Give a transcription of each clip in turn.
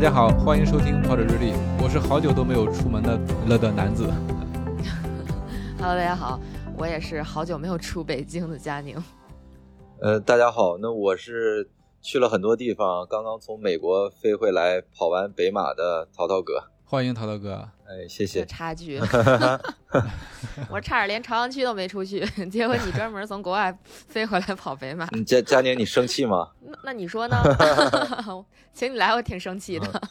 大家好，欢迎收听跑者日历，我是好久都没有出门的了的男子。Hello，大家好，我也是好久没有出北京的佳宁。呃，大家好，那我是去了很多地方，刚刚从美国飞回来，跑完北马的淘淘哥。欢迎淘淘哥，哎，谢谢。差距，我差点连朝阳区都没出去，结果你专门从国外飞回来跑北马。佳佳宁，你生气吗？那那你说呢？请你来，我挺生气的。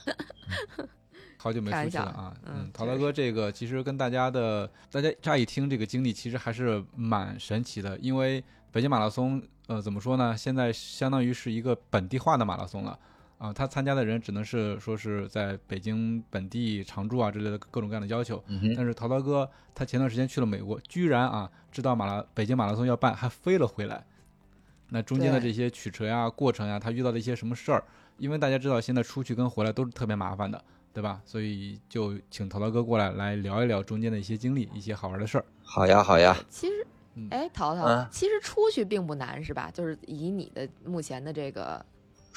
好久没出去了啊！嗯，淘淘哥，这个其实跟大家的大家乍一听这个经历，其实还是蛮神奇的，因为北京马拉松，呃，怎么说呢？现在相当于是一个本地化的马拉松了。啊，他参加的人只能是说是在北京本地常住啊之类的各种各样的要求。但是淘淘哥他前段时间去了美国，居然啊知道马拉北京马拉松要办，还飞了回来。那中间的这些曲折呀、过程呀，他遇到了一些什么事儿？因为大家知道现在出去跟回来都是特别麻烦的，对吧？所以就请淘淘哥过来来聊一聊中间的一些经历、一些好玩的事儿。好呀，好呀。其实，哎，淘淘，其实出去并不难，是吧？就是以你的目前的这个。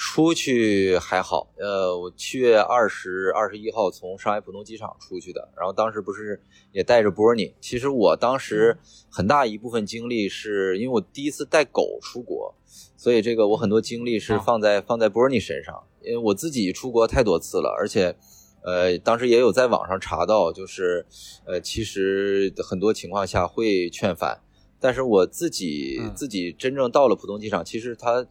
出去还好，呃，我七月二十二十一号从上海浦东机场出去的，然后当时不是也带着波尼。其实我当时很大一部分精力是因为我第一次带狗出国，所以这个我很多精力是放在放在波尼身上。因为我自己出国太多次了，而且，呃，当时也有在网上查到，就是，呃，其实很多情况下会劝返，但是我自己自己真正到了浦东机场，其实他。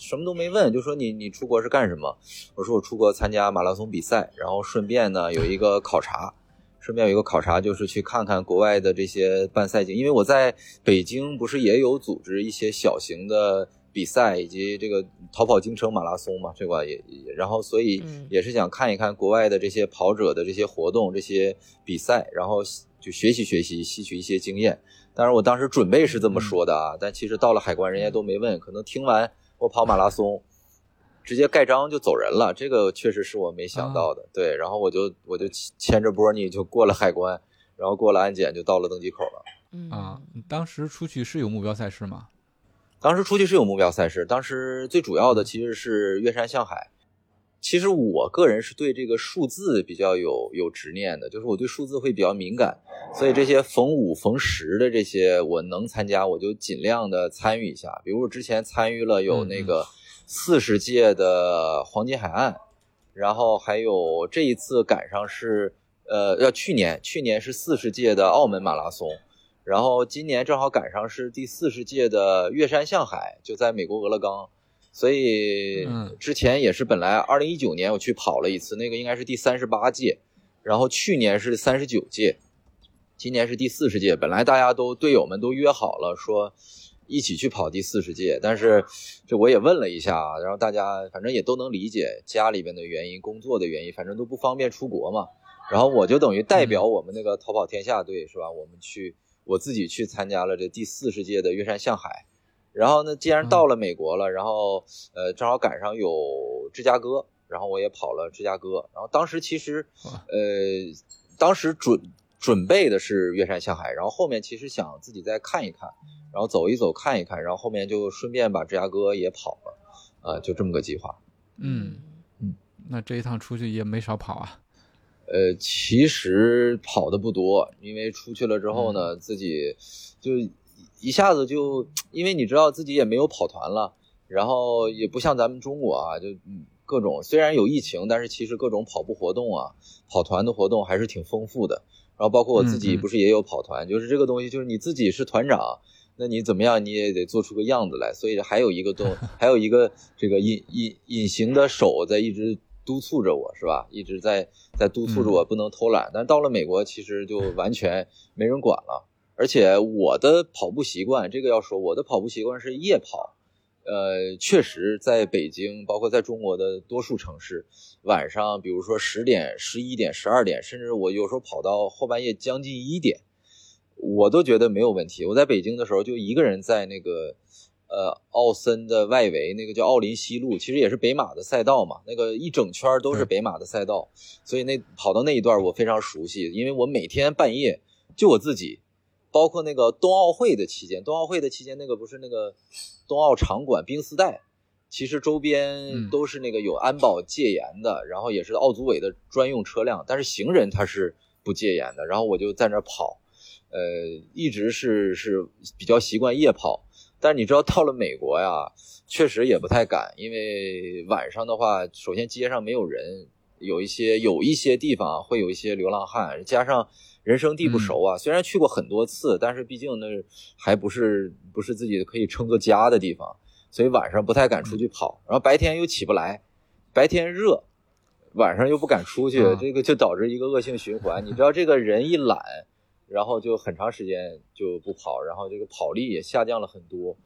什么都没问，就说你你出国是干什么？我说我出国参加马拉松比赛，然后顺便呢有一个考察，顺便有一个考察就是去看看国外的这些办赛景，因为我在北京不是也有组织一些小型的比赛以及这个逃跑京城马拉松嘛，这块也然后所以也是想看一看国外的这些跑者的这些活动、这些比赛，然后就学习学习，吸取一些经验。当然我当时准备是这么说的啊，但其实到了海关，人家都没问，可能听完。我跑马拉松，直接盖章就走人了，这个确实是我没想到的。对，然后我就我就牵着波尼就过了海关，然后过了安检就到了登机口了。嗯啊，当时出去是有目标赛事吗？当时出去是有目标赛事，当时最主要的其实是越山向海。其实我个人是对这个数字比较有有执念的，就是我对数字会比较敏感，所以这些逢五逢十的这些我能参加，我就尽量的参与一下。比如我之前参与了有那个四十届的黄金海岸，然后还有这一次赶上是呃要去年去年是四十届的澳门马拉松，然后今年正好赶上是第四十届的月山向海，就在美国俄勒冈。所以之前也是本来二零一九年我去跑了一次，那个应该是第三十八届，然后去年是三十九届，今年是第四十届。本来大家都队友们都约好了说一起去跑第四十届，但是这我也问了一下，然后大家反正也都能理解家里边的原因、工作的原因，反正都不方便出国嘛。然后我就等于代表我们那个逃跑天下队是吧？我们去我自己去参加了这第四十届的岳山向海。然后呢，既然到了美国了，然后呃，正好赶上有芝加哥，然后我也跑了芝加哥。然后当时其实，呃，当时准准备的是越山向海，然后后面其实想自己再看一看，然后走一走看一看，然后后面就顺便把芝加哥也跑了，呃，就这么个计划。嗯嗯，那这一趟出去也没少跑啊。呃，其实跑的不多，因为出去了之后呢，自己就。一下子就，因为你知道自己也没有跑团了，然后也不像咱们中国啊，就各种虽然有疫情，但是其实各种跑步活动啊，跑团的活动还是挺丰富的。然后包括我自己不是也有跑团，就是这个东西，就是你自己是团长，那你怎么样你也得做出个样子来。所以还有一个动，还有一个这个隐隐隐形的手在一直督促着我，是吧？一直在在督促着我不能偷懒。但到了美国，其实就完全没人管了。而且我的跑步习惯，这个要说，我的跑步习惯是夜跑，呃，确实在北京，包括在中国的多数城市，晚上比如说十点、十一点、十二点，甚至我有时候跑到后半夜将近一点，我都觉得没有问题。我在北京的时候就一个人在那个。呃，奥森的外围那个叫奥林西路，其实也是北马的赛道嘛，那个一整圈都是北马的赛道，所以那跑到那一段我非常熟悉，因为我每天半夜就我自己，包括那个冬奥会的期间，冬奥会的期间那个不是那个冬奥场馆冰丝带，其实周边都是那个有安保戒严的，然后也是奥组委的专用车辆，但是行人他是不戒严的，然后我就在那跑，呃，一直是是比较习惯夜跑。但是你知道，到了美国呀，确实也不太敢，因为晚上的话，首先街上没有人，有一些有一些地方会有一些流浪汉，加上人生地不熟啊。虽然去过很多次，但是毕竟那还不是不是自己可以称作家的地方，所以晚上不太敢出去跑。然后白天又起不来，白天热，晚上又不敢出去，这个就导致一个恶性循环。你知道，这个人一懒。然后就很长时间就不跑，然后这个跑力也下降了很多。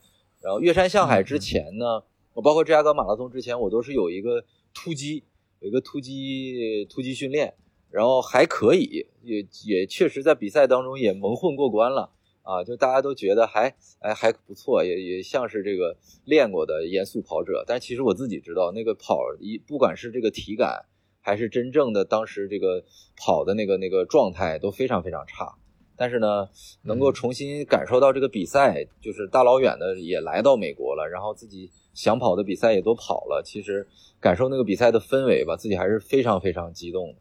然后越山向海之前呢，我包括芝加哥马拉松之前，我都是有一个突击，有一个突击突击训练，然后还可以，也也确实在比赛当中也蒙混过关了啊，就大家都觉得还哎还不错，也也像是这个练过的严肃跑者。但其实我自己知道，那个跑一不管是这个体感，还是真正的当时这个跑的那个那个状态都非常非常差。但是呢，能够重新感受到这个比赛，就是大老远的也来到美国了，然后自己想跑的比赛也都跑了，其实感受那个比赛的氛围吧，自己还是非常非常激动的。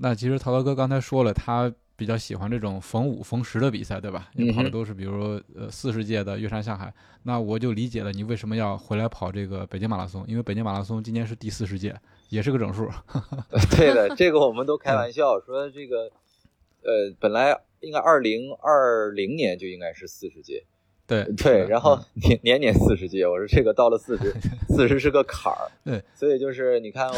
那其实陶陶哥刚才说了，他比较喜欢这种逢五逢十的比赛，对吧？你跑的都是比如呃四十届的岳山下海，那我就理解了你为什么要回来跑这个北京马拉松，因为北京马拉松今年是第四十届，也是个整数。对的，这个我们都开玩笑说这个，呃，本来。应该二零二零年就应该是四十届，对对，然后年年年四十届，我说这个到了四十，四十是个坎儿，对，所以就是你看我，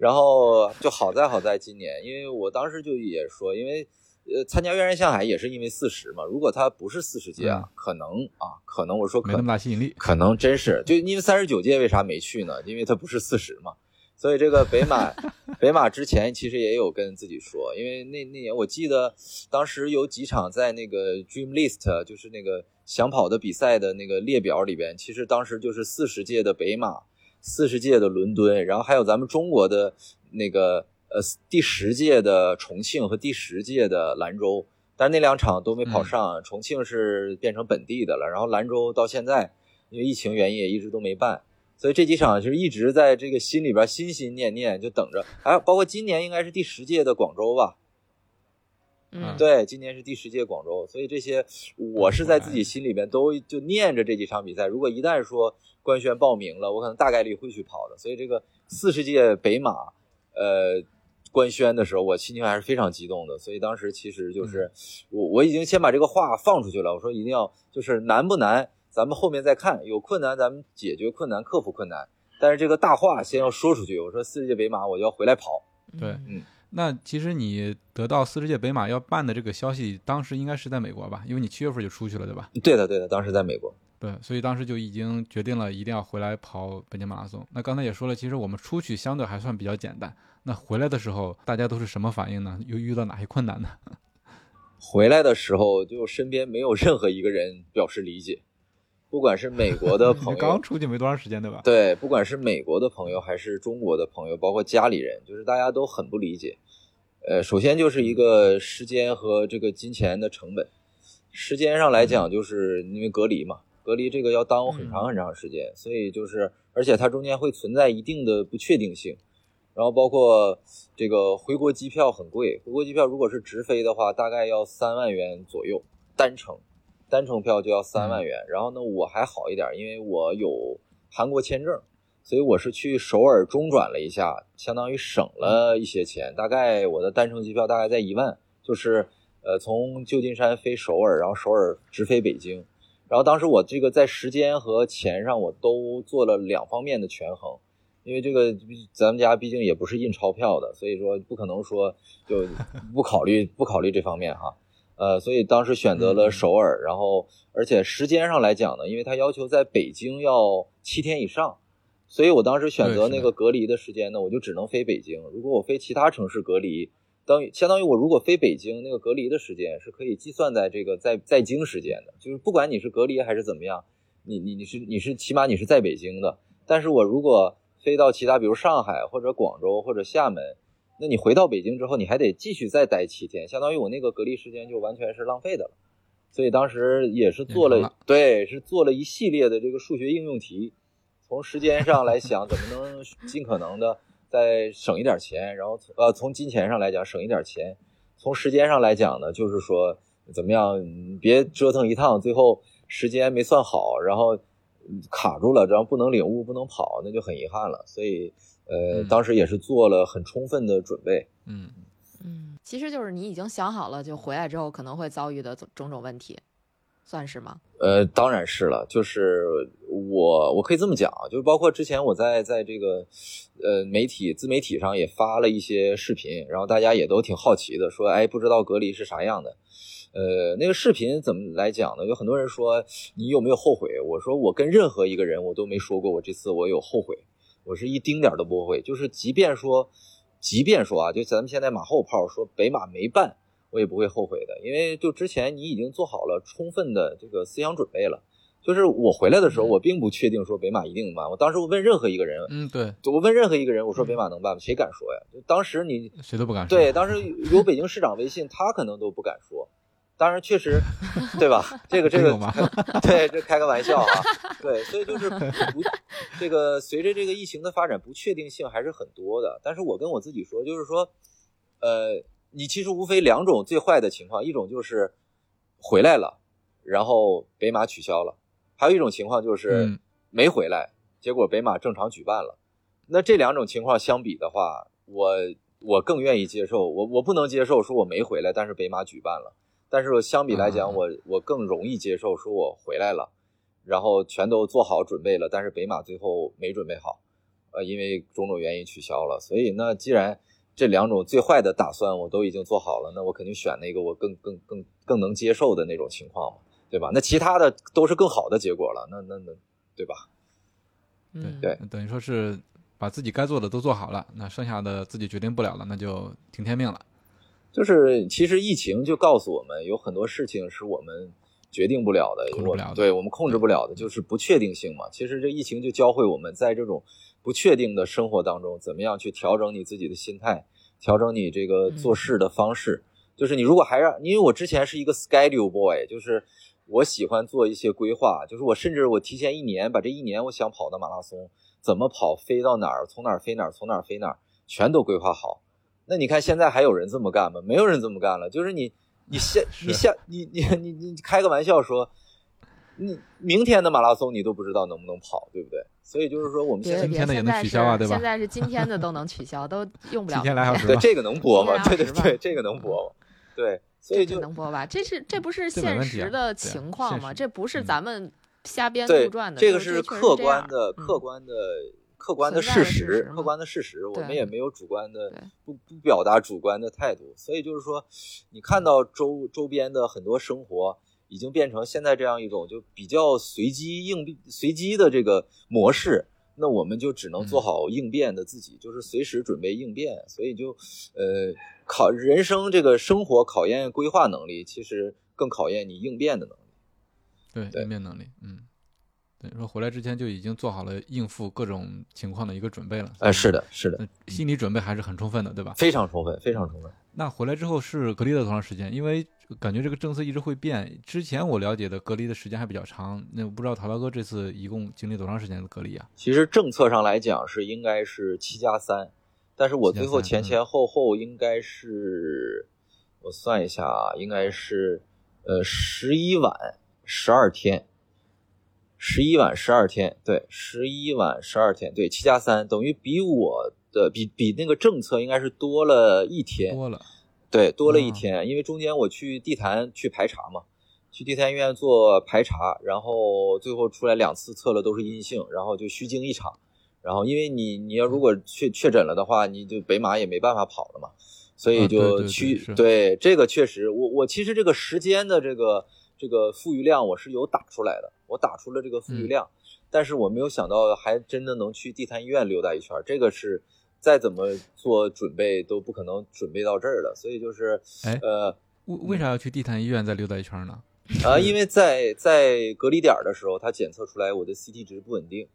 然后就好在好在今年，因为我当时就也说，因为呃参加跃然向海也是因为四十嘛，如果他不是四十届啊，可能啊可能我说没那么大吸引力，可能真是就因为三十九届为啥没去呢？因为他不是四十嘛。所以这个北马，北马之前其实也有跟自己说，因为那那年我记得当时有几场在那个 Dream List，就是那个想跑的比赛的那个列表里边，其实当时就是四十届的北马，四十届的伦敦，然后还有咱们中国的那个呃第十届的重庆和第十届的兰州，但那两场都没跑上，重庆是变成本地的了，然后兰州到现在因为疫情原因也一直都没办。所以这几场就是一直在这个心里边心心念念，就等着。还有包括今年应该是第十届的广州吧？嗯，对，今年是第十届广州。所以这些我是在自己心里边都就念着这几场比赛。如果一旦说官宣报名了，我可能大概率会去跑的。所以这个四十届北马，呃，官宣的时候，我心情还是非常激动的。所以当时其实就是我我已经先把这个话放出去了，我说一定要就是难不难？咱们后面再看，有困难咱们解决困难，克服困难。但是这个大话先要说出去。我说四十届北马我就要回来跑。对，嗯，那其实你得到四十届北马要办的这个消息，当时应该是在美国吧？因为你七月份就出去了，对吧？对的，对的，当时在美国。对，所以当时就已经决定了一定要回来跑北京马拉松。那刚才也说了，其实我们出去相对还算比较简单。那回来的时候大家都是什么反应呢？又遇到哪些困难呢？回来的时候就身边没有任何一个人表示理解。不管是美国的 朋友，刚出去没多长时间，对吧？对，不管是美国的朋友还是中国的朋友，包括家里人，就是大家都很不理解。呃，首先就是一个时间和这个金钱的成本。时间上来讲，就是因为隔离嘛，隔离这个要耽误很长很长时间，所以就是，而且它中间会存在一定的不确定性。然后包括这个回国机票很贵，回国机票如果是直飞的话，大概要三万元左右单程。单程票就要三万元，然后呢，我还好一点，因为我有韩国签证，所以我是去首尔中转了一下，相当于省了一些钱。大概我的单程机票大概在一万，就是呃从旧金山飞首尔，然后首尔直飞北京。然后当时我这个在时间和钱上我都做了两方面的权衡，因为这个咱们家毕竟也不是印钞票的，所以说不可能说就不考虑不考虑这方面哈。呃，所以当时选择了首尔，然后而且时间上来讲呢，因为他要求在北京要七天以上，所以我当时选择那个隔离的时间呢，我就只能飞北京。如果我飞其他城市隔离，等于相当于我如果飞北京，那个隔离的时间是可以计算在这个在在京时间的，就是不管你是隔离还是怎么样，你你你是你是起码你是在北京的。但是我如果飞到其他，比如上海或者广州或者厦门。那你回到北京之后，你还得继续再待七天，相当于我那个隔离时间就完全是浪费的了。所以当时也是做了，对，是做了一系列的这个数学应用题，从时间上来想，怎么能 尽可能的再省一点钱，然后呃，从金钱上来讲省一点钱，从时间上来讲呢，就是说怎么样别折腾一趟，最后时间没算好，然后卡住了，然后不能领悟，不能跑，那就很遗憾了。所以。呃，当时也是做了很充分的准备。嗯嗯，其实就是你已经想好了，就回来之后可能会遭遇的种种问题，算是吗？呃，当然是了。就是我我可以这么讲啊，就是包括之前我在在这个呃媒体自媒体上也发了一些视频，然后大家也都挺好奇的，说哎，不知道隔离是啥样的。呃，那个视频怎么来讲呢？有很多人说你有没有后悔？我说我跟任何一个人我都没说过我这次我有后悔。我是一丁点儿都不会，就是即便说，即便说啊，就咱们现在马后炮说北马没办，我也不会后悔的，因为就之前你已经做好了充分的这个思想准备了。就是我回来的时候，我并不确定说北马一定能办。我当时我问任何一个人，嗯，对，我问任何一个人，我说北马能办吗？谁敢说呀？就当时你谁都不敢说。对，当时有北京市长微信，他可能都不敢说。当然，确实，对吧？这个这个，对，这开个玩笑啊。对，所以就是不这个，随着这个疫情的发展，不确定性还是很多的。但是我跟我自己说，就是说，呃，你其实无非两种最坏的情况，一种就是回来了，然后北马取消了；还有一种情况就是没回来，结果北马正常举办了。那这两种情况相比的话，我我更愿意接受。我我不能接受说我没回来，但是北马举办了。但是相比来讲，我我更容易接受，说我回来了，然后全都做好准备了，但是北马最后没准备好，呃，因为种种原因取消了。所以那既然这两种最坏的打算我都已经做好了，那我肯定选那个我更更更更能接受的那种情况嘛，对吧？那其他的都是更好的结果了，那那那，对吧？对对，等于说是把自己该做的都做好了，那剩下的自己决定不了了，那就听天命了。就是其实疫情就告诉我们，有很多事情是我们决定不了的，对我们控制不了的，就是不确定性嘛。其实这疫情就教会我们在这种不确定的生活当中，怎么样去调整你自己的心态，调整你这个做事的方式。就是你如果还让，因为我之前是一个 schedule boy，就是我喜欢做一些规划，就是我甚至我提前一年把这一年我想跑的马拉松怎么跑，飞到哪儿，从哪儿飞哪儿，从哪儿飞哪儿，全都规划好。那你看现在还有人这么干吗？没有人这么干了。就是你，你现 你现你你你你开个玩笑说，你明天的马拉松你都不知道能不能跑，对不对？所以就是说我们现在今天的也能取消啊，对吧？现在是今天的都能取消，都用不了。今天俩小时，对这个能播吗？对对对，这个能播吗？对，所以就能播吧？这是这不是现实的情况吗？这不是咱们瞎编杜撰的，这个是客观的客观的。客观的事实，客观的事实，我们也没有主观的，不不表达主观的态度。所以就是说，你看到周周边的很多生活已经变成现在这样一种就比较随机应变、随机的这个模式，那我们就只能做好应变的自己，就是随时准备应变。所以就呃，考人生这个生活考验规划能力，其实更考验你应变的能力。对，应变能力，嗯。对，说回来之前就已经做好了应付各种情况的一个准备了。哎，是的，是的，心理准备还是很充分的，对吧？非常充分，非常充分。那回来之后是隔离了多长时间？因为感觉这个政策一直会变。之前我了解的隔离的时间还比较长。那我不知道陶大哥这次一共经历多长时间的隔离啊？其实政策上来讲是应该是七加三，但是我最后前前后后应该是，我算一下啊，应该是呃十一晚十二天。十一晚十二天，对，十一晚十二天，对，七加三等于比我的比比那个政策应该是多了一天，多了，对，多了一天，因为中间我去地坛去排查嘛，去地坛医院做排查，然后最后出来两次测了都是阴性，然后就虚惊一场，然后因为你你要如果确确诊了的话，你就北马也没办法跑了嘛，所以就去对这个确实，我我其实这个时间的这个这个富余量我是有打出来的，我打出了这个富余量，但是我没有想到还真的能去地坛医院溜达一圈，这个是再怎么做准备都不可能准备到这儿的，所以就是呃，为为啥要去地坛医院再溜达一圈呢？啊，因为在在隔离点的时候，他检测出来我的 CT 值不稳定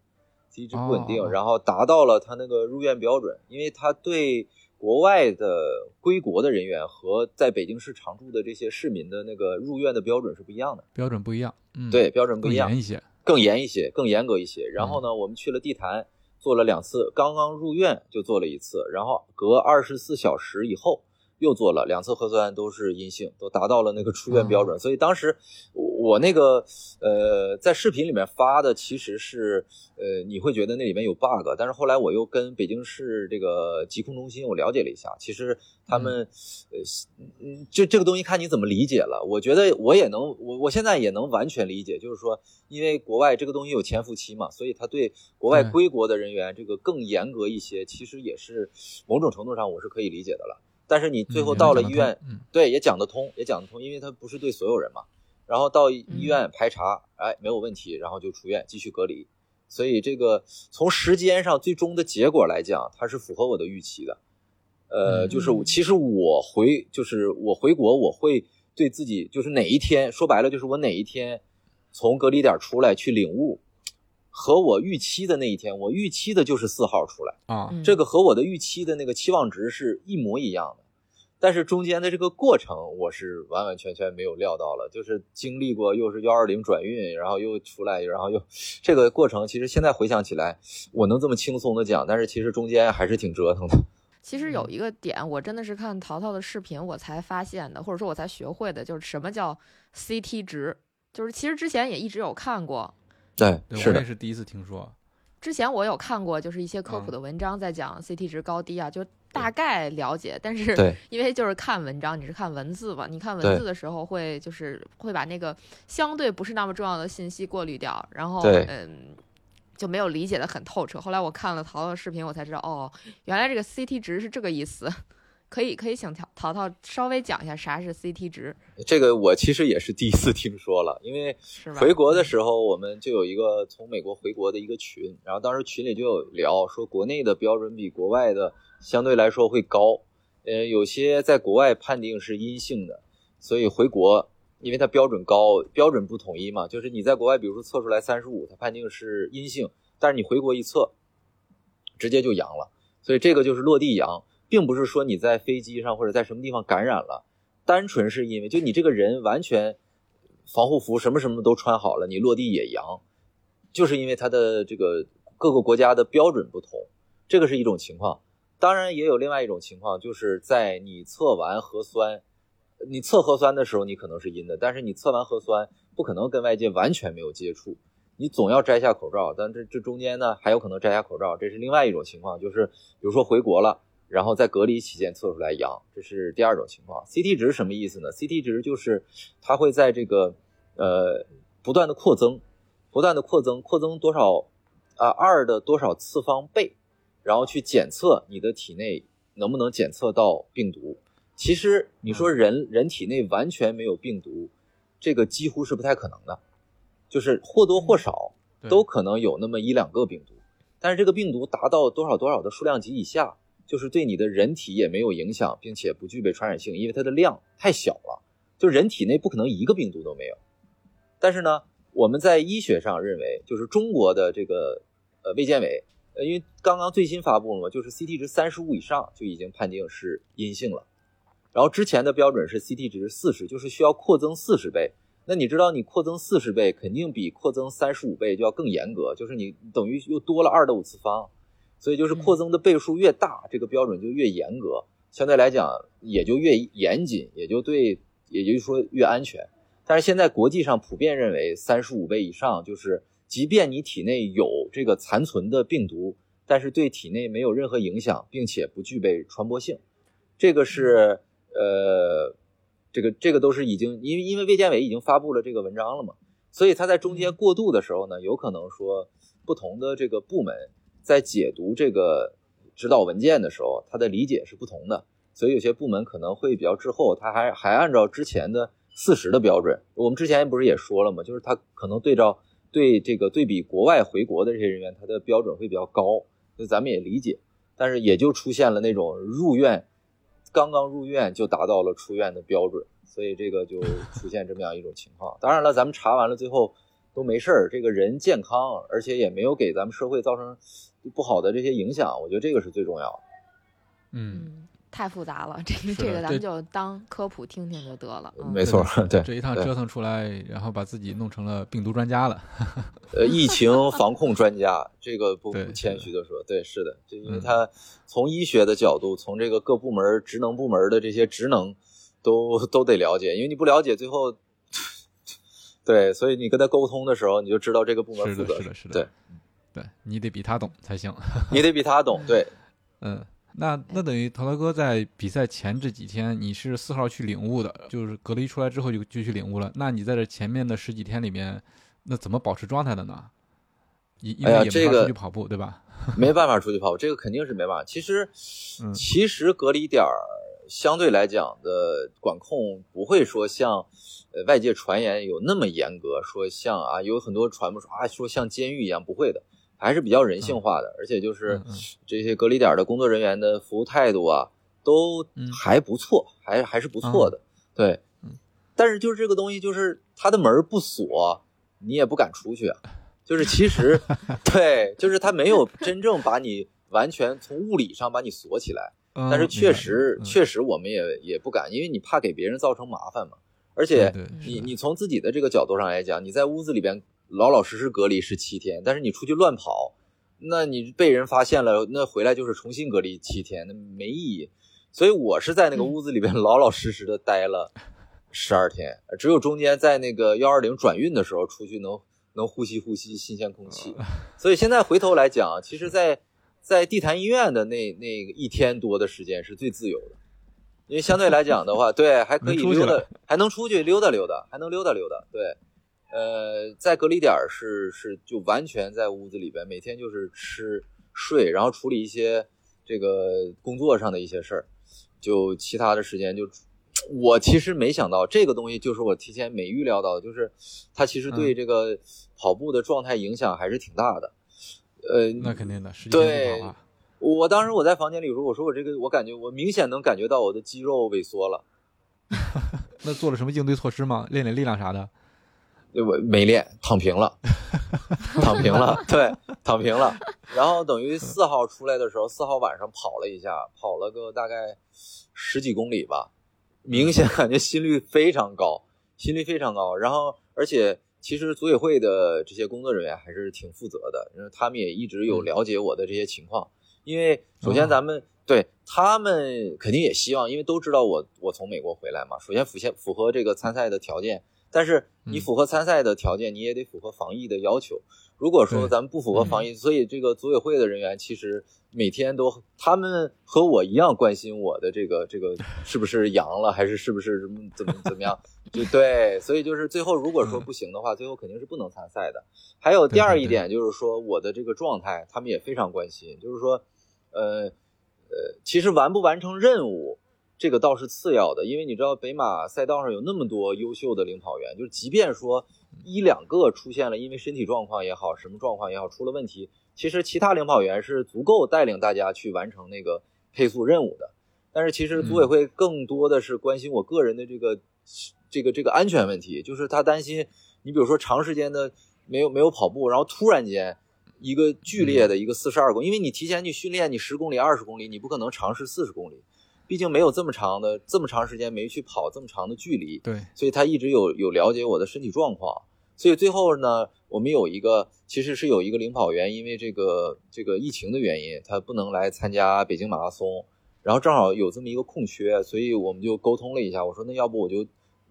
，CT 值不稳定，然后达到了他那个入院标准，因为他对。国外的归国的人员和在北京市常住的这些市民的那个入院的标准是不一样的，标准不一样，嗯，对，标准不一样，严一些，更严一些，更严格一些。然后呢，我们去了地坛做了两次，刚刚入院就做了一次，然后隔二十四小时以后。又做了两次核酸，都是阴性，都达到了那个出院标准。所以当时我那个呃，在视频里面发的其实是呃，你会觉得那里面有 bug，但是后来我又跟北京市这个疾控中心我了解了一下，其实他们呃嗯，这这个东西看你怎么理解了。我觉得我也能，我我现在也能完全理解，就是说，因为国外这个东西有潜伏期嘛，所以他对国外归国的人员这个更严格一些，其实也是某种程度上我是可以理解的了。但是你最后到了医院，对，也讲得通，也讲得通，因为他不是对所有人嘛。然后到医院排查，哎，没有问题，然后就出院继续隔离。所以这个从时间上最终的结果来讲，它是符合我的预期的。呃，就是其实我回，就是我回国，我会对自己，就是哪一天，说白了就是我哪一天从隔离点出来去领悟。和我预期的那一天，我预期的就是四号出来。啊，这个和我的预期的那个期望值是一模一样的，但是中间的这个过程，我是完完全全没有料到了，就是经历过又是幺二零转运，然后又出来，然后又这个过程，其实现在回想起来，我能这么轻松的讲，但是其实中间还是挺折腾的。其实有一个点，我真的是看淘淘的视频我才发现的，或者说我才学会的，就是什么叫 CT 值，就是其实之前也一直有看过。对，我也是第一次听说。之前我有看过，就是一些科普的文章在讲 CT 值高低啊，就大概了解。但是因为就是看文章，你是看文字嘛？你看文字的时候会就是会把那个相对不是那么重要的信息过滤掉，然后嗯就没有理解的很透彻。后来我看了淘淘的视频，我才知道哦，原来这个 CT 值是这个意思。可以可以，请淘淘淘稍微讲一下啥是 CT 值。这个我其实也是第一次听说了，因为回国的时候我们就有一个从美国回国的一个群，然后当时群里就有聊说国内的标准比国外的相对来说会高，呃，有些在国外判定是阴性的，所以回国因为它标准高，标准不统一嘛，就是你在国外比如说测出来三十五，它判定是阴性，但是你回国一测，直接就阳了，所以这个就是落地阳。并不是说你在飞机上或者在什么地方感染了，单纯是因为就你这个人完全防护服什么什么都穿好了，你落地也阳，就是因为它的这个各个国家的标准不同，这个是一种情况。当然也有另外一种情况，就是在你测完核酸，你测核酸的时候你可能是阴的，但是你测完核酸不可能跟外界完全没有接触，你总要摘下口罩，但这这中间呢还有可能摘下口罩，这是另外一种情况，就是比如说回国了。然后在隔离期间测出来阳，这是第二种情况。CT 值什么意思呢？CT 值就是它会在这个呃不断的扩增，不断的扩增，扩增多少啊二的多少次方倍，然后去检测你的体内能不能检测到病毒。其实你说人人体内完全没有病毒，这个几乎是不太可能的，就是或多或少都可能有那么一两个病毒，但是这个病毒达到多少多少的数量级以下。就是对你的人体也没有影响，并且不具备传染性，因为它的量太小了。就人体内不可能一个病毒都没有。但是呢，我们在医学上认为，就是中国的这个呃卫健委，呃，因为刚刚最新发布了嘛，就是 CT 值三十五以上就已经判定是阴性了。然后之前的标准是 CT 值四十，就是需要扩增四十倍。那你知道，你扩增四十倍，肯定比扩增三十五倍就要更严格，就是你等于又多了二的五次方。所以就是扩增的倍数越大，这个标准就越严格，相对来讲也就越严谨，也就对，也就是说越安全。但是现在国际上普遍认为，三十五倍以上就是，即便你体内有这个残存的病毒，但是对体内没有任何影响，并且不具备传播性。这个是呃，这个这个都是已经因为因为卫健委已经发布了这个文章了嘛，所以他在中间过渡的时候呢，有可能说不同的这个部门。在解读这个指导文件的时候，他的理解是不同的。所以有些部门可能会比较滞后，他还还按照之前的四十的标准。我们之前不是也说了吗？就是他可能对照对这个对比国外回国的这些人员，他的标准会比较高，那咱们也理解。但是也就出现了那种入院刚刚入院就达到了出院的标准，所以这个就出现这么样一种情况。当然了，咱们查完了最后。都没事儿，这个人健康，而且也没有给咱们社会造成不好的这些影响，我觉得这个是最重要的。嗯，太复杂了，这个这个咱们就当科普听听就得了。没错，对，这一趟折腾出来，然后把自己弄成了病毒专家了。呃，疫情防控专家，这个不不谦虚的说，对，是的，就因为他从医学的角度，从这个各部门职能部门的这些职能都都得了解，因为你不了解，最后。对，所以你跟他沟通的时候，你就知道这个部门负责。是的，是的，对，对你得比他懂才行。你得比他懂，对，嗯，那那等于陶陶哥在比赛前这几天，你是四号去领悟的，就是隔离出来之后就就去领悟了。那你在这前面的十几天里面，那怎么保持状态的呢？因因为也没法出去跑步，对吧？没办法出去跑步，这个肯定是没办法。其实，其实隔离点儿相对来讲的管控不会说像。呃，外界传言有那么严格，说像啊，有很多传播说啊，说像监狱一样，不会的，还是比较人性化的，而且就是这些隔离点的工作人员的服务态度啊，都还不错，还还是不错的，对。但是就是这个东西，就是它的门不锁，你也不敢出去啊。就是其实，对，就是它没有真正把你完全从物理上把你锁起来，但是确实确实我们也也不敢，因为你怕给别人造成麻烦嘛。而且你你从自己的这个角度上来讲，你在屋子里边老老实实隔离十七天，但是你出去乱跑，那你被人发现了，那回来就是重新隔离七天，那没意义。所以我是在那个屋子里边 老老实实的待了十二天，只有中间在那个幺二零转运的时候出去能能呼吸呼吸新鲜空气。所以现在回头来讲，其实，在在地坛医院的那那个一天多的时间是最自由的。因为相对来讲的话，对，还可以溜达，还能出去溜达溜达，还能溜达溜达。对，呃，在隔离点是是就完全在屋子里边，每天就是吃睡，然后处理一些这个工作上的一些事儿，就其他的时间就，我其实没想到这个东西，就是我提前没预料到，就是它其实对这个跑步的状态影响还是挺大的。呃，那肯定的，对。我当时我在房间里说：“我说我这个，我感觉我明显能感觉到我的肌肉萎缩了。那做了什么应对措施吗？练练力量啥的？我没练，躺平了，躺平了，对，躺平了。然后等于四号出来的时候，四号晚上跑了一下，跑了个大概十几公里吧，明显感觉心率非常高，心率非常高。然后而且其实组委会的这些工作人员还是挺负责的，因为他们也一直有了解我的这些情况。”因为首先咱们对他们肯定也希望，因为都知道我我从美国回来嘛。首先符现符合这个参赛的条件，但是你符合参赛的条件，你也得符合防疫的要求。如果说咱们不符合防疫，所以这个组委会的人员其实每天都他们和我一样关心我的这个这个是不是阳了，还是是不是怎么怎么怎么样？就对，所以就是最后如果说不行的话，最后肯定是不能参赛的。还有第二一点就是说我的这个状态，他们也非常关心，就是说。呃，呃，其实完不完成任务，这个倒是次要的，因为你知道北马赛道上有那么多优秀的领跑员，就是即便说一两个出现了因为身体状况也好，什么状况也好出了问题，其实其他领跑员是足够带领大家去完成那个配速任务的。但是其实组委会更多的是关心我个人的这个这个这个安全问题，就是他担心你比如说长时间的没有没有跑步，然后突然间。一个剧烈的一个四十二公，因为你提前去训练，你十公里、二十公里，你不可能尝试四十公里，毕竟没有这么长的这么长时间没去跑这么长的距离。对，所以他一直有有了解我的身体状况，所以最后呢，我们有一个其实是有一个领跑员，因为这个这个疫情的原因，他不能来参加北京马拉松，然后正好有这么一个空缺，所以我们就沟通了一下，我说那要不我就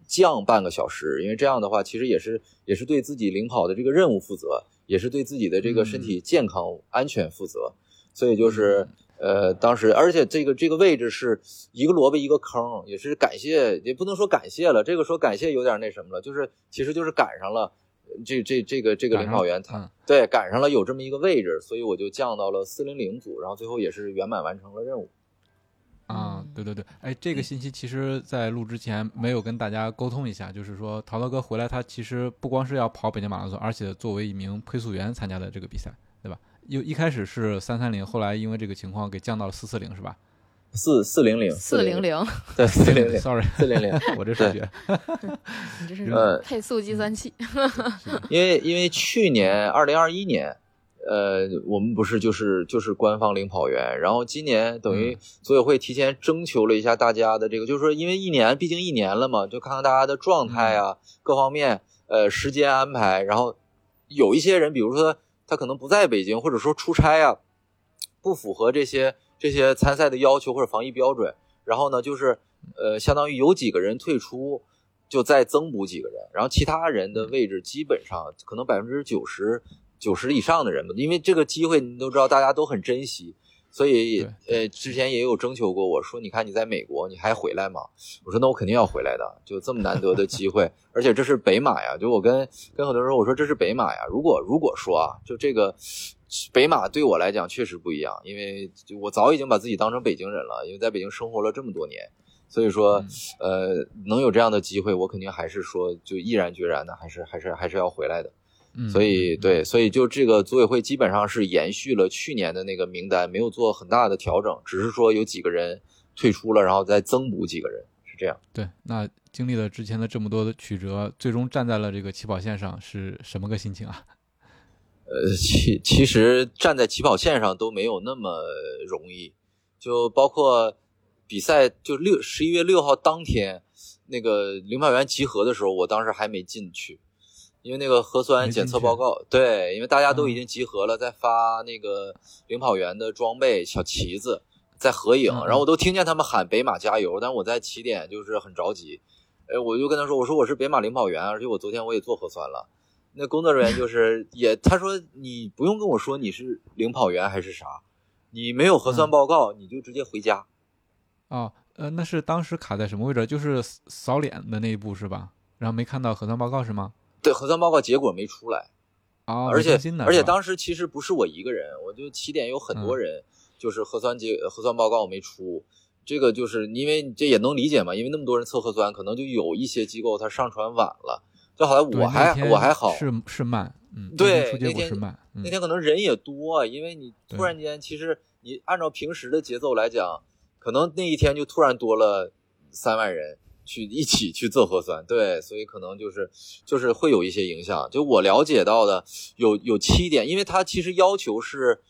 降半个小时，因为这样的话其实也是也是对自己领跑的这个任务负责。也是对自己的这个身体健康安全负责，所以就是呃，当时而且这个这个位置是一个萝卜一个坑，也是感谢，也不能说感谢了，这个说感谢有点那什么了，就是其实就是赶上了这这这个这个领导员他对赶上了有这么一个位置，所以我就降到了四零零组，然后最后也是圆满完成了任务。啊，对对对，哎，这个信息其实，在录之前没有跟大家沟通一下，就是说陶陶哥回来，他其实不光是要跑北京马拉松，而且作为一名配速员参加的这个比赛？又一开始是三三零，后来因为这个情况给降到了四四零，是吧？四四零零，四零零，对，四零零，sorry，四零零，我这数学，你这是配速计算器。因为因为去年二零二一年。呃，我们不是就是就是官方领跑员，然后今年等于组委会提前征求了一下大家的这个，就是说因为一年毕竟一年了嘛，就看看大家的状态啊，各方面，呃，时间安排，然后有一些人，比如说他可能不在北京，或者说出差啊，不符合这些这些参赛的要求或者防疫标准，然后呢，就是呃，相当于有几个人退出，就再增补几个人，然后其他人的位置基本上可能百分之九十。九十以上的人吧，因为这个机会你都知道，大家都很珍惜，所以呃，之前也有征求过我说，你看你在美国，你还回来吗？我说那我肯定要回来的，就这么难得的机会，而且这是北马呀，就我跟跟很多人说，我说这是北马呀。如果如果说啊，就这个北马对我来讲确实不一样，因为就我早已经把自己当成北京人了，因为在北京生活了这么多年，所以说呃，能有这样的机会，我肯定还是说就毅然决然的，还是还是还是要回来的。所以对，所以就这个组委会基本上是延续了去年的那个名单，没有做很大的调整，只是说有几个人退出了，然后再增补几个人，是这样。对，那经历了之前的这么多的曲折，最终站在了这个起跑线上，是什么个心情啊？呃，其其实站在起跑线上都没有那么容易，就包括比赛，就六十一月六号当天那个领跑员集合的时候，我当时还没进去。因为那个核酸检测报告，对，因为大家都已经集合了，在发那个领跑员的装备小旗子，在合影，然后我都听见他们喊北马加油，但我在起点就是很着急，哎，我就跟他说，我说我是北马领跑员，而且我昨天我也做核酸了，那工作人员就是 也他说你不用跟我说你是领跑员还是啥，你没有核酸报告你就直接回家，哦，呃，那是当时卡在什么位置？就是扫脸的那一步是吧？然后没看到核酸报告是吗？对核酸报告结果没出来，啊，而且而且当时其实不是我一个人，我就起点有很多人，就是核酸结核酸报告没出，这个就是因为这也能理解嘛，因为那么多人测核酸，可能就有一些机构它上传晚了，就好像我还我还好，是是慢，嗯，对，那天是慢，那天可能人也多，因为你突然间其实你按照平时的节奏来讲，可能那一天就突然多了三万人。去一起去做核酸，对，所以可能就是就是会有一些影响。就我了解到的，有有七点，因为他其实要求是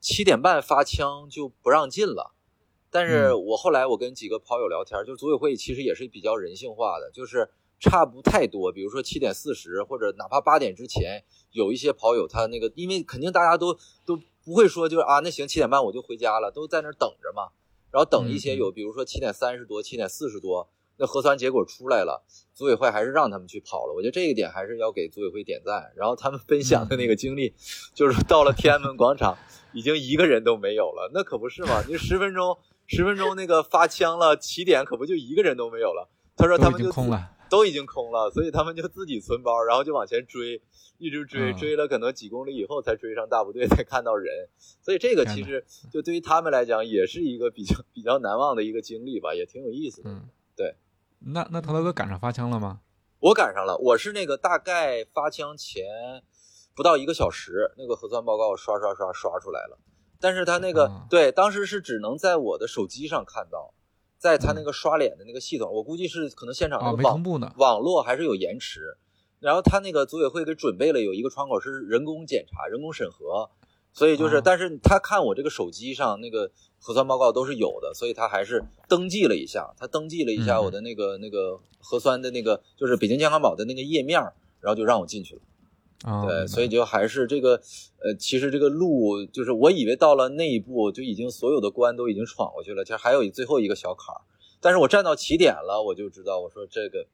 七点半发枪就不让进了。但是我后来我跟几个跑友聊天，就组委会其实也是比较人性化的，就是差不太多。比如说七点四十或者哪怕八点之前，有一些跑友他那个，因为肯定大家都都不会说就是啊，那行七点半我就回家了，都在那等着嘛。然后等一些有，比如说七点三十多、七点四十多。那核酸结果出来了，组委会还是让他们去跑了。我觉得这一点还是要给组委会点赞。然后他们分享的那个经历，就是到了天安门广场，已经一个人都没有了。那可不是嘛？你十分钟，十分钟那个发枪了，起点可不就一个人都没有了？他说他们就空了，都已经空了，所以他们就自己存包，然后就往前追，一直追，追了可能几公里以后才追上大部队，才看到人。所以这个其实就对于他们来讲，也是一个比较比较难忘的一个经历吧，也挺有意思的。对。那那陶陶哥赶上发枪了吗？我赶上了，我是那个大概发枪前不到一个小时，那个核酸报告刷刷刷刷出来了。但是他那个对，当时是只能在我的手机上看到，在他那个刷脸的那个系统，我估计是可能现场那个网网络还是有延迟。然后他那个组委会给准备了有一个窗口是人工检查、人工审核。所以就是，但是他看我这个手机上那个核酸报告都是有的，所以他还是登记了一下，他登记了一下我的那个那个核酸的那个，就是北京健康宝的那个页面，然后就让我进去了。对，所以就还是这个，呃，其实这个路就是我以为到了那一步就已经所有的关都已经闯过去了，其实还有最后一个小坎儿，但是我站到起点了，我就知道，我说这个。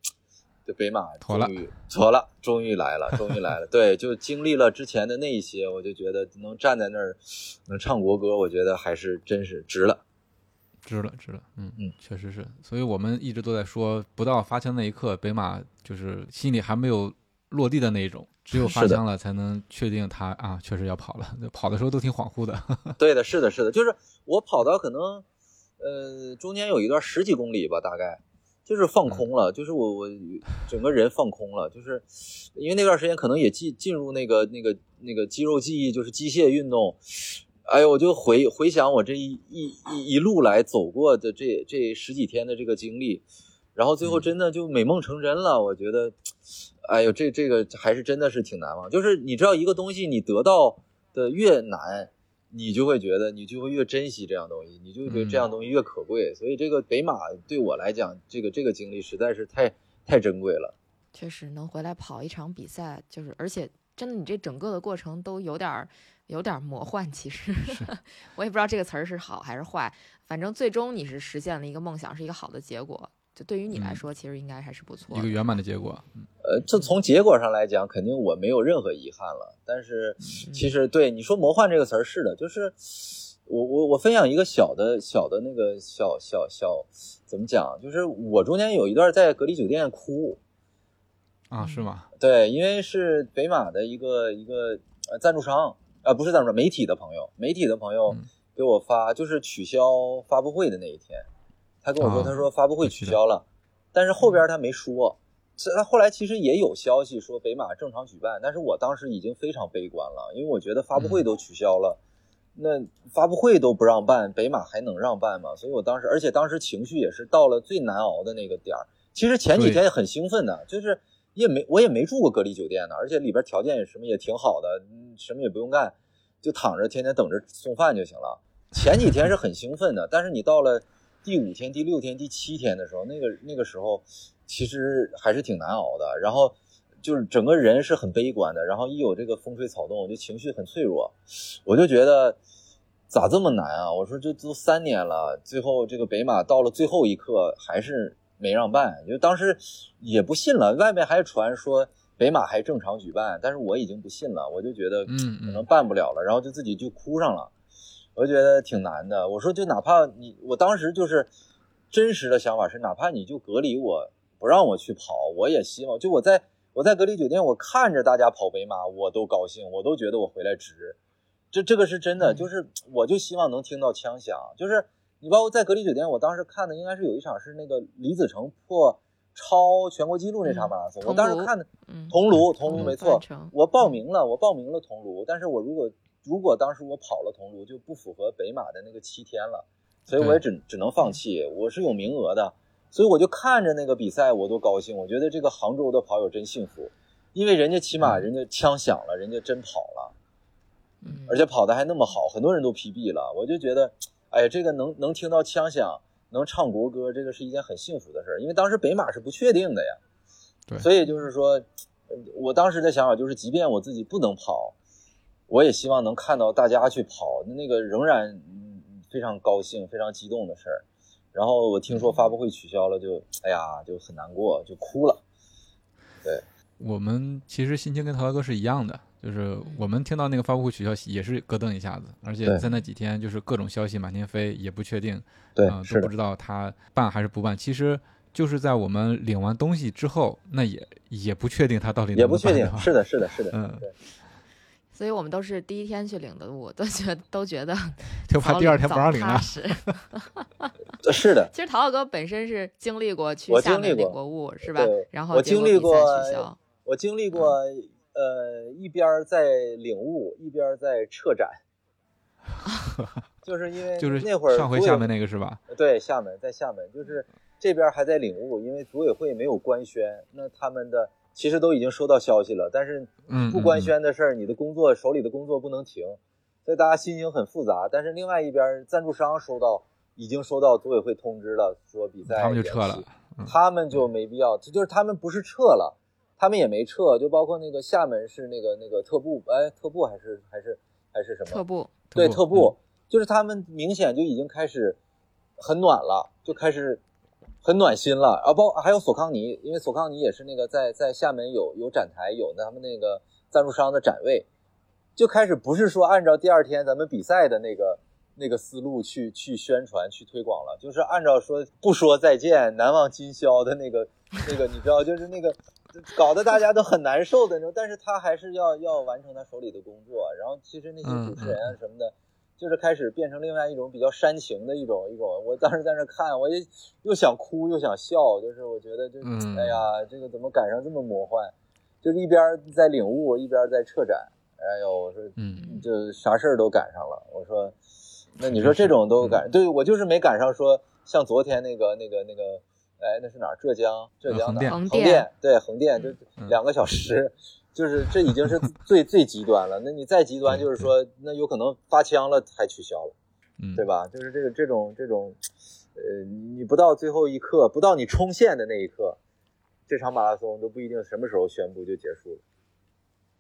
这北马妥了，妥了，终于来了，终于来了。对，就经历了之前的那一些，我就觉得能站在那儿，能唱国歌，我觉得还是真是值了，值了，值了。嗯嗯，确实是。所以我们一直都在说，不到发枪那一刻，北马就是心里还没有落地的那一种，只有发枪了才能确定他啊，确实要跑了。跑的时候都挺恍惚的。对的，是的，是的，就是我跑到可能。呃，中间有一段十几公里吧，大概就是放空了，就是我我整个人放空了，就是因为那段时间可能也进进入那个那个那个肌肉记忆，就是机械运动。哎呦，我就回回想我这一一一一路来走过的这这十几天的这个经历，然后最后真的就美梦成真了。我觉得，哎呦，这这个还是真的是挺难忘。就是你知道一个东西，你得到的越难。你就会觉得，你就会越珍惜这样东西，你就觉得这样东西越可贵。所以这个北马对我来讲，这个这个经历实在是太太珍贵了。确实能回来跑一场比赛，就是而且真的，你这整个的过程都有点有点魔幻。其实 我也不知道这个词儿是好还是坏，反正最终你是实现了一个梦想，是一个好的结果。就对于你来说，其实应该还是不错，一个圆满的结果。呃，这从结果上来讲，肯定我没有任何遗憾了。但是，其实对你说“魔幻”这个词儿是的，就是我我我分享一个小的小的那个小小小怎么讲？就是我中间有一段在隔离酒店哭啊，是吗？对，因为是北马的一个一个呃赞助商啊，不是赞助商，媒体的朋友，媒体的朋友给我发，就是取消发布会的那一天。他跟我说，他说发布会取消了，但是后边他没说。他后来其实也有消息说北马正常举办，但是我当时已经非常悲观了，因为我觉得发布会都取消了，那发布会都不让办，北马还能让办吗？所以我当时，而且当时情绪也是到了最难熬的那个点儿。其实前几天也很兴奋的，就是也没我也没住过隔离酒店呢，而且里边条件也什么也挺好的，什么也不用干，就躺着天天等着送饭就行了。前几天是很兴奋的，但是你到了。第五天、第六天、第七天的时候，那个那个时候，其实还是挺难熬的。然后就是整个人是很悲观的。然后一有这个风吹草动，我就情绪很脆弱。我就觉得咋这么难啊？我说这都三年了，最后这个北马到了最后一刻还是没让办。就当时也不信了，外面还传说北马还正常举办，但是我已经不信了。我就觉得嗯可能办不了了，然后就自己就哭上了。我觉得挺难的。我说，就哪怕你，我当时就是真实的想法是，哪怕你就隔离我，不让我去跑，我也希望。就我在我在隔离酒店，我看着大家跑北马，我都高兴，我都觉得我回来值。这这个是真的，就是我就希望能听到枪响。就是你包括在隔离酒店，我当时看的应该是有一场是那个李子成破超全国纪录那场马拉松，我当时看的桐庐，桐庐没错，我报名了，我报名了桐庐，但是我如果。如果当时我跑了桐庐，就不符合北马的那个七天了，所以我也只只能放弃。我是有名额的，所以我就看着那个比赛，我都高兴。我觉得这个杭州的跑友真幸福，因为人家起码人家枪响了，人家真跑了，而且跑的还那么好，很多人都 PB 了。我就觉得，哎呀，这个能能听到枪响，能唱国歌，这个是一件很幸福的事儿。因为当时北马是不确定的呀，对，所以就是说，我当时的想法就是，即便我自己不能跑。我也希望能看到大家去跑，那个仍然非常高兴、非常激动的事儿。然后我听说发布会取消了，就哎呀，就很难过，就哭了。对，我们其实心情跟陶哥是一样的，就是我们听到那个发布会取消也是咯噔一下子，而且在那几天就是各种消息满天飞，也不确定，对，都不知道他办还是不办。其实就是在我们领完东西之后，那也也不确定他到底也不确定，是的，是的，是的，嗯。所以我们都是第一天去领的物，都觉都觉得 就怕第二天不让领了。是的，其实陶老哥本身是经历过去厦门领过物，是吧？然后我经历过取消，我经历过呃一边在领物一边在撤展，就是因为就是那会儿上回厦门那个是吧？对，厦门在厦门，就是这边还在领物，因为组委会没有官宣，那他们的。其实都已经收到消息了，但是不官宣的事儿，你的工作手里的工作不能停，所以大家心情很复杂。但是另外一边，赞助商收到已经收到组委会通知了，说比赛他们就撤了，他们就没必要，这就是他们不是撤了，他们也没撤，就包括那个厦门是那个那个特步，哎，特步还是还是还是什么？特步对特步，就是他们明显就已经开始很暖了，就开始。很暖心了啊！包还有索康尼，因为索康尼也是那个在在厦门有有展台，有他们那个赞助商的展位，就开始不是说按照第二天咱们比赛的那个那个思路去去宣传去推广了，就是按照说不说再见，难忘今宵的那个那个，你知道，就是那个搞得大家都很难受的那种。但是他还是要要完成他手里的工作，然后其实那些主持人啊什么的，就是开始变成另外一种比较煽情的一种一种。我当时在那看，我也又想哭又想笑，就是我觉得就哎呀，这个怎么赶上这么魔幻？就是一边在领悟，一边在撤展。哎呦，我说，嗯，就啥事儿都赶上了。我说，那你说这种都赶，对我就是没赶上说像昨天那个那个那个，哎，那是哪儿？浙江，浙江的横店，对，横店就两个小时。就是这已经是最 最极端了，那你再极端，就是说那有可能发枪了还取消了，嗯，对吧？就是这个这种这种，呃，你不到最后一刻，不到你冲线的那一刻，这场马拉松都不一定什么时候宣布就结束了。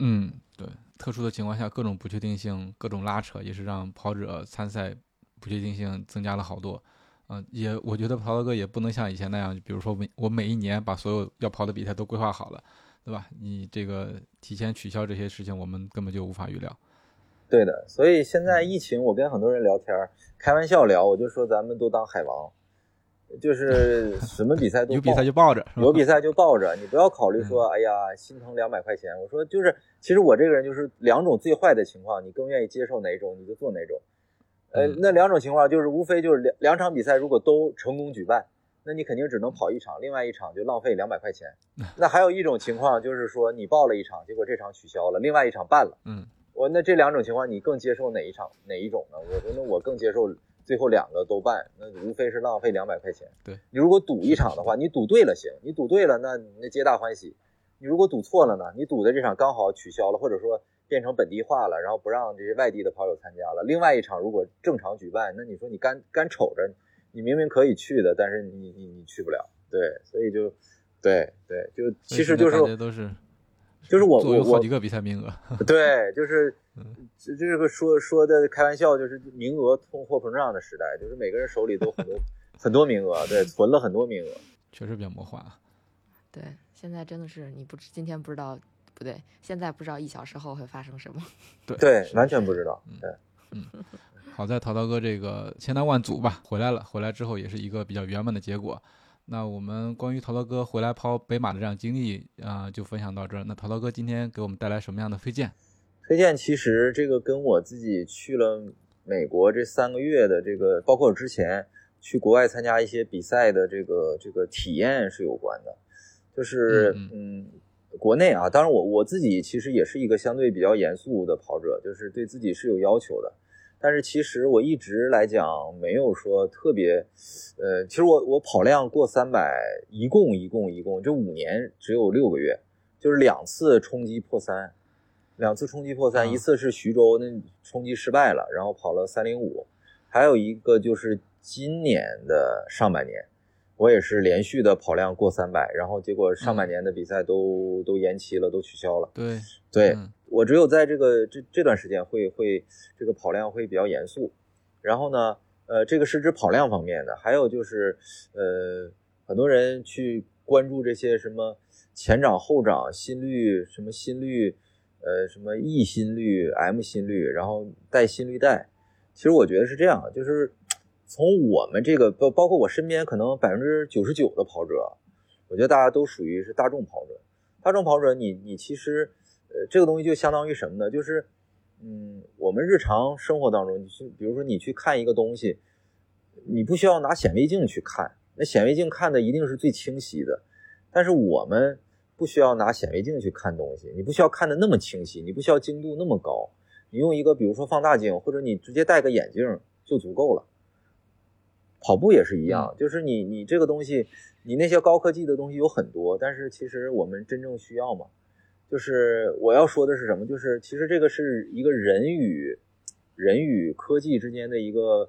嗯，对，特殊的情况下，各种不确定性，各种拉扯，也是让跑者参赛不确定性增加了好多。嗯，也我觉得陶哥也不能像以前那样，比如说每我每一年把所有要跑的比赛都规划好了。对吧？你这个提前取消这些事情，我们根本就无法预料。对的，所以现在疫情，我跟很多人聊天，开玩笑聊，我就说咱们都当海王，就是什么比赛都有比赛就抱着，有比赛就抱着，你不要考虑说，哎呀，心疼两百块钱。我说就是，其实我这个人就是两种最坏的情况，你更愿意接受哪种，你就做哪种。呃，那两种情况就是无非就是两两场比赛，如果都成功举办。那你肯定只能跑一场，另外一场就浪费两百块钱。那还有一种情况就是说，你报了一场，结果这场取消了，另外一场办了。嗯，我那这两种情况，你更接受哪一场哪一种呢？我觉得我更接受最后两个都办，那无非是浪费两百块钱。对你如果赌一场的话，你赌对了行，你赌对了那那皆大欢喜。你如果赌错了呢？你赌的这场刚好取消了，或者说变成本地化了，然后不让这些外地的跑友参加了。另外一场如果正常举办，那你说你干干瞅着。你明明可以去的，但是你你你去不了，对，所以就，对对，就其实就是都是，就是我我好几个比赛名额，对，就是 这这个说说的开玩笑，就是名额通货膨胀的时代，就是每个人手里都很多 很多名额，对，存了很多名额，确实比较魔幻啊。对，现在真的是你不今天不知道不对，现在不知道一小时后会发生什么，对对，完全不知道，对，嗯。好在淘淘哥这个千难万阻吧回来了，回来之后也是一个比较圆满的结果。那我们关于淘淘哥回来跑北马的这样经历啊，就分享到这儿。那淘淘哥今天给我们带来什么样的推荐？推荐其实这个跟我自己去了美国这三个月的这个，包括之前去国外参加一些比赛的这个这个体验是有关的。就是嗯，国内啊，当然我我自己其实也是一个相对比较严肃的跑者，就是对自己是有要求的。但是其实我一直来讲没有说特别，呃，其实我我跑量过三百，一共一共一共这五年只有六个月，就是两次冲击破三，两次冲击破三，一次是徐州那冲击失败了，然后跑了三零五，还有一个就是今年的上半年，我也是连续的跑量过三百，然后结果上半年的比赛都都延期了，都取消了。对对。我只有在这个这这段时间会会这个跑量会比较严肃，然后呢，呃，这个是指跑量方面的，还有就是，呃，很多人去关注这些什么前掌后掌心率，什么心率，呃，什么 E 心率、M 心率，然后带心率带，其实我觉得是这样，就是从我们这个包包括我身边可能百分之九十九的跑者，我觉得大家都属于是大众跑者，大众跑者，你你其实。呃，这个东西就相当于什么呢？就是，嗯，我们日常生活当中，你去，比如说你去看一个东西，你不需要拿显微镜去看，那显微镜看的一定是最清晰的。但是我们不需要拿显微镜去看东西，你不需要看的那么清晰，你不需要精度那么高，你用一个比如说放大镜，或者你直接戴个眼镜就足够了。跑步也是一样，就是你你这个东西，你那些高科技的东西有很多，但是其实我们真正需要吗？就是我要说的是什么？就是其实这个是一个人与人与科技之间的一个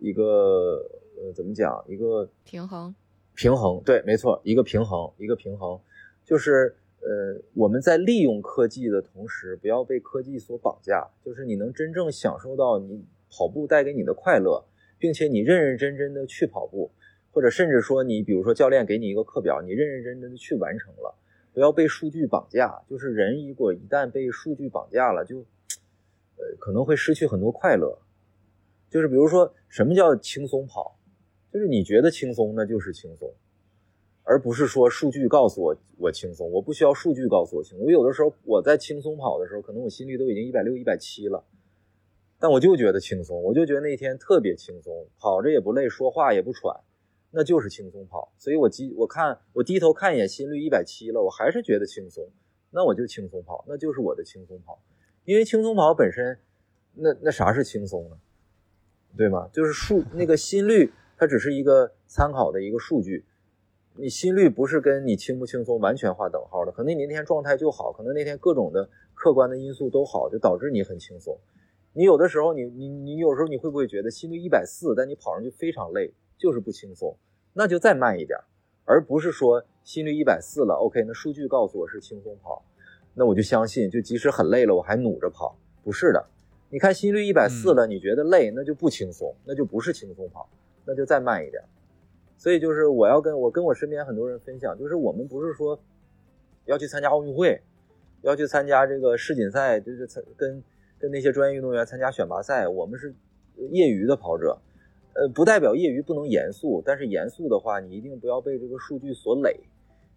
一个呃，怎么讲？一个平衡，平衡，对，没错，一个平衡，一个平衡。就是呃，我们在利用科技的同时，不要被科技所绑架。就是你能真正享受到你跑步带给你的快乐，并且你认认真真的去跑步，或者甚至说你比如说教练给你一个课表，你认认真真的去完成了。不要被数据绑架，就是人如果一旦被数据绑架了，就，呃，可能会失去很多快乐。就是比如说，什么叫轻松跑？就是你觉得轻松，那就是轻松，而不是说数据告诉我我轻松，我不需要数据告诉我轻松。我有的时候我在轻松跑的时候，可能我心率都已经一百六、一百七了，但我就觉得轻松，我就觉得那天特别轻松，跑着也不累，说话也不喘，那就是轻松跑。所以我低我看我低头看一眼心率一百七了，我还是觉得轻松，那我就轻松跑，那就是我的轻松跑。因为轻松跑本身，那那啥是轻松呢？对吗？就是数那个心率，它只是一个参考的一个数据。你心率不是跟你轻不轻松完全划等号的，可能你那天状态就好，可能那天各种的客观的因素都好，就导致你很轻松。你有的时候，你你你有时候你会不会觉得心率一百四，但你跑上去非常累，就是不轻松？那就再慢一点，而不是说心率一百四了，OK，那数据告诉我是轻松跑，那我就相信，就即使很累了，我还努着跑。不是的，你看心率一百四了，你觉得累，那就不轻松，那就不是轻松跑，那就再慢一点。所以就是我要跟我跟我身边很多人分享，就是我们不是说要去参加奥运会，要去参加这个世锦赛，就是参跟。跟那些专业运动员参加选拔赛，我们是业余的跑者，呃，不代表业余不能严肃，但是严肃的话，你一定不要被这个数据所累，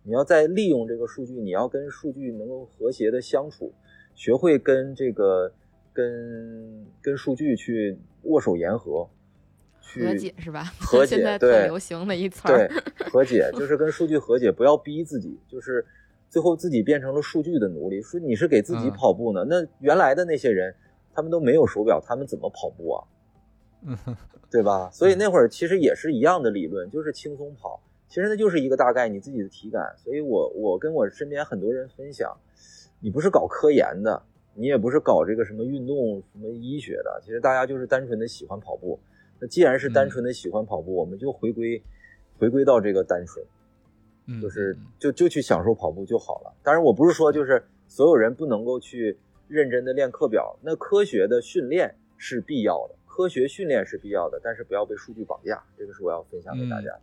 你要在利用这个数据，你要跟数据能够和谐的相处，学会跟这个跟跟数据去握手言和，去和解是吧？和解，现在特流行的一词儿，对，和解就是跟数据和解，不要逼自己，就是。最后自己变成了数据的奴隶，说你是给自己跑步呢？那原来的那些人，他们都没有手表，他们怎么跑步啊？对吧？所以那会儿其实也是一样的理论，就是轻松跑。其实那就是一个大概你自己的体感。所以我我跟我身边很多人分享，你不是搞科研的，你也不是搞这个什么运动什么医学的，其实大家就是单纯的喜欢跑步。那既然是单纯的喜欢跑步，我们就回归回归到这个单纯。就是就就去享受跑步就好了。当然，我不是说就是所有人不能够去认真的练课表。那科学的训练是必要的，科学训练是必要的，但是不要被数据绑架。这个是我要分享给大家的。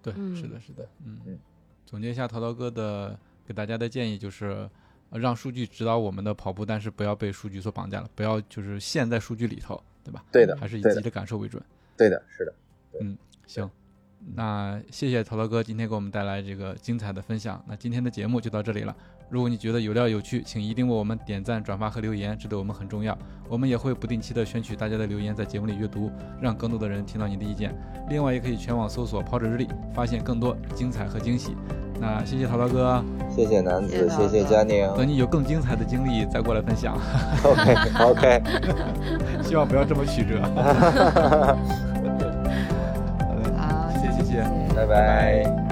对，是的，是的，嗯嗯。总结一下，淘淘哥的给大家的建议就是，让数据指导我们的跑步，但是不要被数据所绑架了，不要就是陷在数据里头，对吧？对的，还是以自己的感受为准。对的，是的。嗯，行。那谢谢淘淘哥今天给我们带来这个精彩的分享。那今天的节目就到这里了。如果你觉得有料有趣，请一定为我们点赞、转发和留言，这对我们很重要。我们也会不定期的选取大家的留言，在节目里阅读，让更多的人听到你的意见。另外，也可以全网搜索“跑者日历”，发现更多精彩和惊喜。那谢谢淘淘哥，谢谢男子，谢谢佳宁。等你有更精彩的经历再过来分享。OK OK，希望不要这么曲折。好，谢谢谢谢，拜拜。